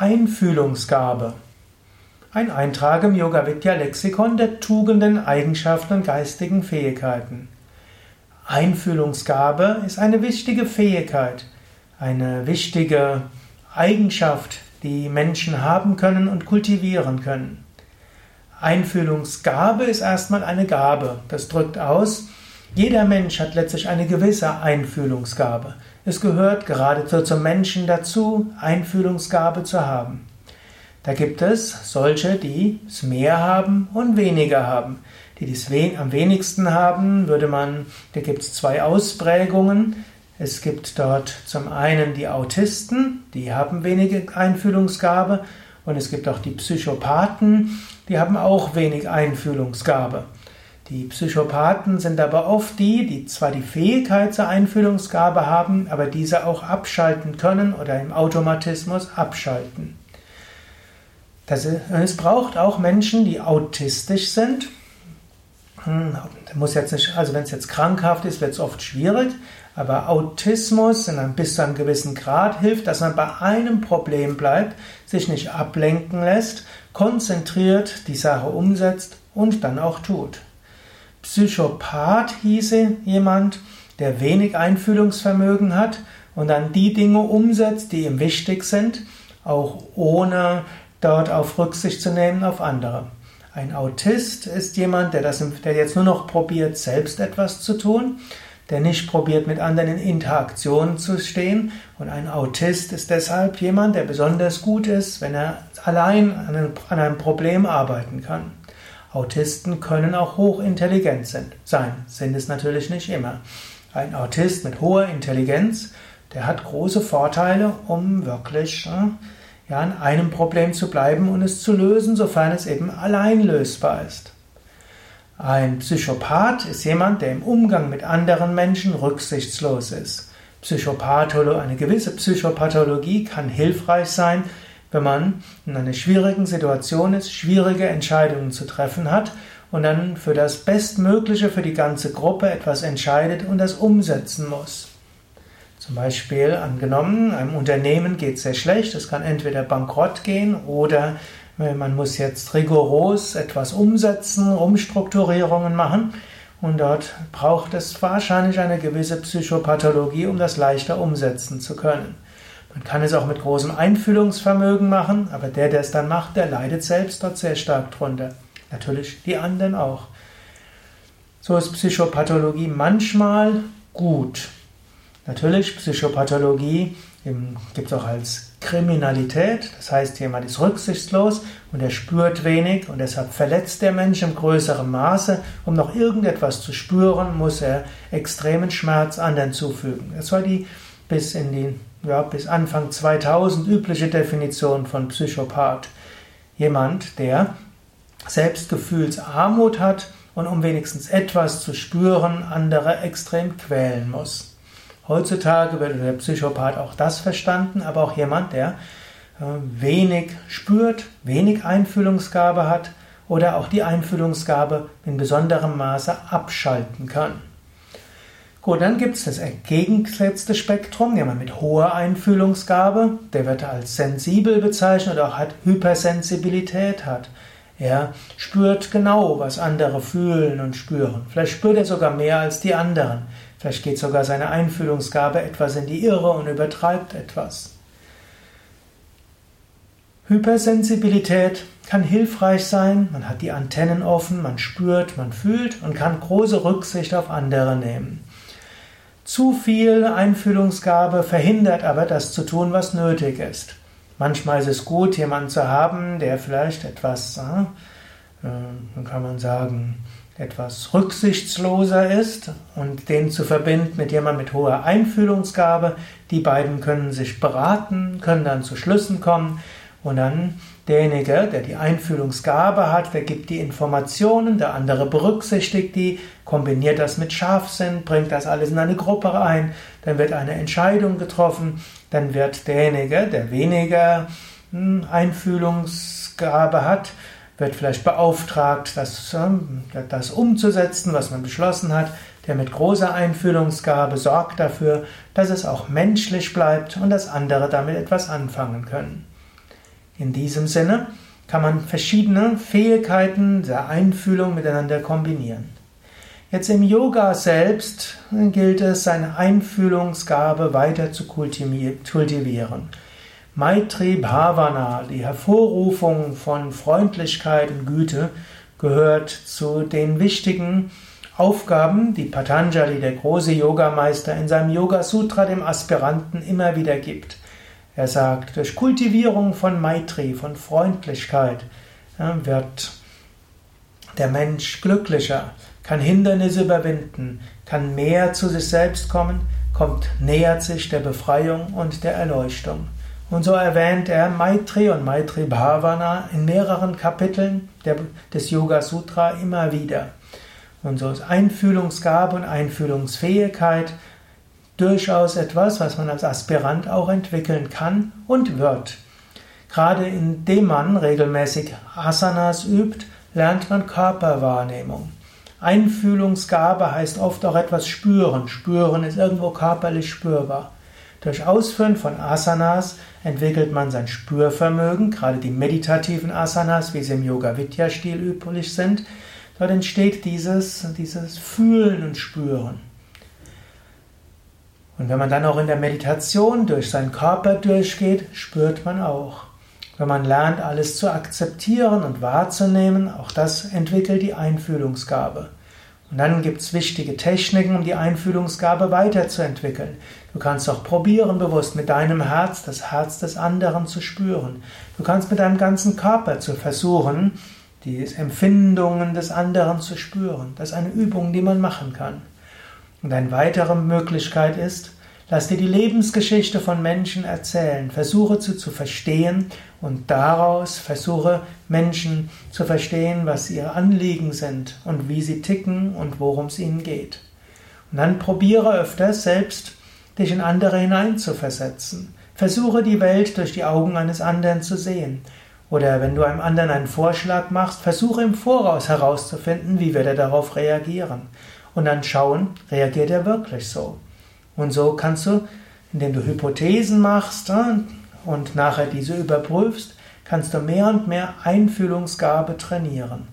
Einfühlungsgabe. Ein Eintrag im Yoga Vidya Lexikon der Tugenden, Eigenschaften und geistigen Fähigkeiten. Einfühlungsgabe ist eine wichtige Fähigkeit, eine wichtige Eigenschaft, die Menschen haben können und kultivieren können. Einfühlungsgabe ist erstmal eine Gabe. Das drückt aus, jeder Mensch hat letztlich eine gewisse Einfühlungsgabe. Es gehört geradezu zum Menschen dazu, Einfühlungsgabe zu haben. Da gibt es solche, die es mehr haben und weniger haben. Die, die es am wenigsten haben, würde man, da gibt es zwei Ausprägungen. Es gibt dort zum einen die Autisten, die haben wenige Einfühlungsgabe, und es gibt auch die Psychopathen, die haben auch wenig Einfühlungsgabe. Die Psychopathen sind aber oft die, die zwar die Fähigkeit zur Einfühlungsgabe haben, aber diese auch abschalten können oder im Automatismus abschalten. Das ist, es braucht auch Menschen, die autistisch sind. Hm, muss jetzt nicht, also wenn es jetzt krankhaft ist, wird es oft schwierig, aber Autismus in einem, bis zu einem gewissen Grad hilft, dass man bei einem Problem bleibt, sich nicht ablenken lässt, konzentriert die Sache umsetzt und dann auch tut. Psychopath hieße jemand, der wenig Einfühlungsvermögen hat und dann die Dinge umsetzt, die ihm wichtig sind, auch ohne dort auf Rücksicht zu nehmen auf andere. Ein Autist ist jemand, der, das, der jetzt nur noch probiert, selbst etwas zu tun, der nicht probiert, mit anderen in Interaktion zu stehen. Und ein Autist ist deshalb jemand, der besonders gut ist, wenn er allein an einem, an einem Problem arbeiten kann. Autisten können auch hochintelligent sein, sind es natürlich nicht immer. Ein Autist mit hoher Intelligenz, der hat große Vorteile, um wirklich äh, ja, an einem Problem zu bleiben und es zu lösen, sofern es eben allein lösbar ist. Ein Psychopath ist jemand, der im Umgang mit anderen Menschen rücksichtslos ist. Psychopathologie, eine gewisse Psychopathologie kann hilfreich sein, wenn man in einer schwierigen Situation ist, schwierige Entscheidungen zu treffen hat und dann für das Bestmögliche für die ganze Gruppe etwas entscheidet und das umsetzen muss. Zum Beispiel angenommen, einem Unternehmen geht es sehr schlecht, es kann entweder bankrott gehen oder man muss jetzt rigoros etwas umsetzen, Umstrukturierungen machen und dort braucht es wahrscheinlich eine gewisse Psychopathologie, um das leichter umsetzen zu können. Man kann es auch mit großem Einfühlungsvermögen machen, aber der, der es dann macht, der leidet selbst dort sehr stark drunter. Natürlich die anderen auch. So ist Psychopathologie manchmal gut. Natürlich, Psychopathologie gibt es auch als Kriminalität, das heißt, jemand ist rücksichtslos und er spürt wenig und deshalb verletzt der Mensch im größeren Maße. Um noch irgendetwas zu spüren, muss er extremen Schmerz anderen zufügen. Das war die bis in die ja, bis Anfang 2000 übliche Definition von Psychopath. Jemand, der Selbstgefühlsarmut hat und um wenigstens etwas zu spüren, andere extrem quälen muss. Heutzutage wird der Psychopath auch das verstanden, aber auch jemand, der äh, wenig spürt, wenig Einfühlungsgabe hat oder auch die Einfühlungsgabe in besonderem Maße abschalten kann. Gut, dann gibt es das entgegengesetzte Spektrum, jemand mit hoher Einfühlungsgabe, der wird als sensibel bezeichnet oder auch hat Hypersensibilität hat. Er spürt genau, was andere fühlen und spüren. Vielleicht spürt er sogar mehr als die anderen. Vielleicht geht sogar seine Einfühlungsgabe etwas in die Irre und übertreibt etwas. Hypersensibilität kann hilfreich sein, man hat die Antennen offen, man spürt, man fühlt und kann große Rücksicht auf andere nehmen. Zu viel Einfühlungsgabe verhindert aber das zu tun, was nötig ist. Manchmal ist es gut, jemanden zu haben, der vielleicht etwas, äh, dann kann man sagen, etwas rücksichtsloser ist und den zu verbinden mit jemandem mit hoher Einfühlungsgabe. Die beiden können sich beraten, können dann zu Schlüssen kommen und dann derjenige, der die Einfühlungsgabe hat, der gibt die Informationen, der andere berücksichtigt die, kombiniert das mit Scharfsinn, bringt das alles in eine Gruppe ein, dann wird eine Entscheidung getroffen, dann wird derjenige, der weniger hm, Einfühlungsgabe hat, wird vielleicht beauftragt, das, hm, das umzusetzen, was man beschlossen hat. Der mit großer Einfühlungsgabe sorgt dafür, dass es auch menschlich bleibt und dass andere damit etwas anfangen können. In diesem Sinne kann man verschiedene Fähigkeiten der Einfühlung miteinander kombinieren. Jetzt im Yoga selbst gilt es, seine Einfühlungsgabe weiter zu kultivieren. Maitri Bhavana, die Hervorrufung von Freundlichkeit und Güte, gehört zu den wichtigen Aufgaben, die Patanjali, der große Yogameister, in seinem Yoga Sutra dem Aspiranten immer wieder gibt. Er sagt, durch Kultivierung von Maitri, von Freundlichkeit, wird der Mensch glücklicher, kann Hindernisse überwinden, kann mehr zu sich selbst kommen, kommt nähert sich der Befreiung und der Erleuchtung. Und so erwähnt er Maitri und Maitri Bhavana in mehreren Kapiteln des Yoga Sutra immer wieder. Und so ist Einfühlungsgabe und Einfühlungsfähigkeit durchaus etwas, was man als Aspirant auch entwickeln kann und wird. Gerade indem man regelmäßig Asanas übt, lernt man Körperwahrnehmung. Einfühlungsgabe heißt oft auch etwas spüren. Spüren ist irgendwo körperlich spürbar. Durch Ausführen von Asanas entwickelt man sein Spürvermögen, gerade die meditativen Asanas, wie sie im Yoga-Vidya-Stil üblich sind. Dort entsteht dieses, dieses Fühlen und Spüren. Und wenn man dann auch in der Meditation durch seinen Körper durchgeht, spürt man auch. Wenn man lernt, alles zu akzeptieren und wahrzunehmen, auch das entwickelt die Einfühlungsgabe. Und dann gibt es wichtige Techniken, um die Einfühlungsgabe weiterzuentwickeln. Du kannst auch probieren, bewusst mit deinem Herz das Herz des anderen zu spüren. Du kannst mit deinem ganzen Körper zu versuchen, die Empfindungen des anderen zu spüren. Das ist eine Übung, die man machen kann. Und eine weitere Möglichkeit ist, lass dir die Lebensgeschichte von Menschen erzählen. Versuche zu, zu verstehen und daraus versuche Menschen zu verstehen, was ihre Anliegen sind und wie sie ticken und worum es ihnen geht. Und dann probiere öfters selbst, dich in andere hineinzuversetzen. Versuche die Welt durch die Augen eines anderen zu sehen. Oder wenn du einem anderen einen Vorschlag machst, versuche im Voraus herauszufinden, wie wird er darauf reagieren. Und dann schauen, reagiert er wirklich so. Und so kannst du, indem du Hypothesen machst äh, und nachher diese überprüfst, kannst du mehr und mehr Einfühlungsgabe trainieren.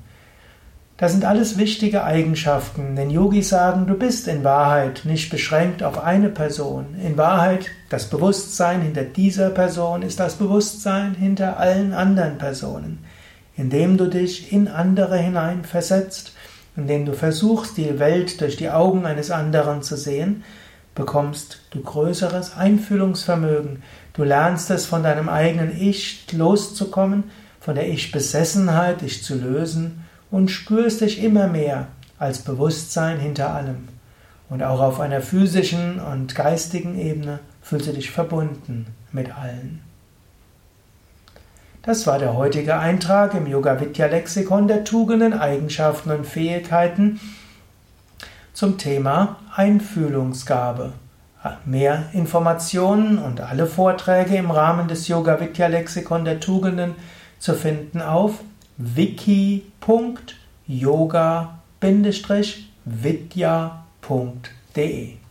Das sind alles wichtige Eigenschaften, denn Yogis sagen, du bist in Wahrheit nicht beschränkt auf eine Person. In Wahrheit, das Bewusstsein hinter dieser Person ist das Bewusstsein hinter allen anderen Personen. Indem du dich in andere hinein versetzt, indem du versuchst, die Welt durch die Augen eines anderen zu sehen, bekommst du größeres Einfühlungsvermögen. Du lernst es von deinem eigenen Ich loszukommen, von der Ich-Besessenheit dich zu lösen und spürst dich immer mehr als Bewusstsein hinter allem. Und auch auf einer physischen und geistigen Ebene fühlst du dich verbunden mit allen. Das war der heutige Eintrag im Yoga Vidya Lexikon der Tugenden, Eigenschaften und Fähigkeiten zum Thema Einfühlungsgabe. Mehr Informationen und alle Vorträge im Rahmen des Yoga Vidya Lexikon der Tugenden zu finden auf wiki.yoga-vidya.de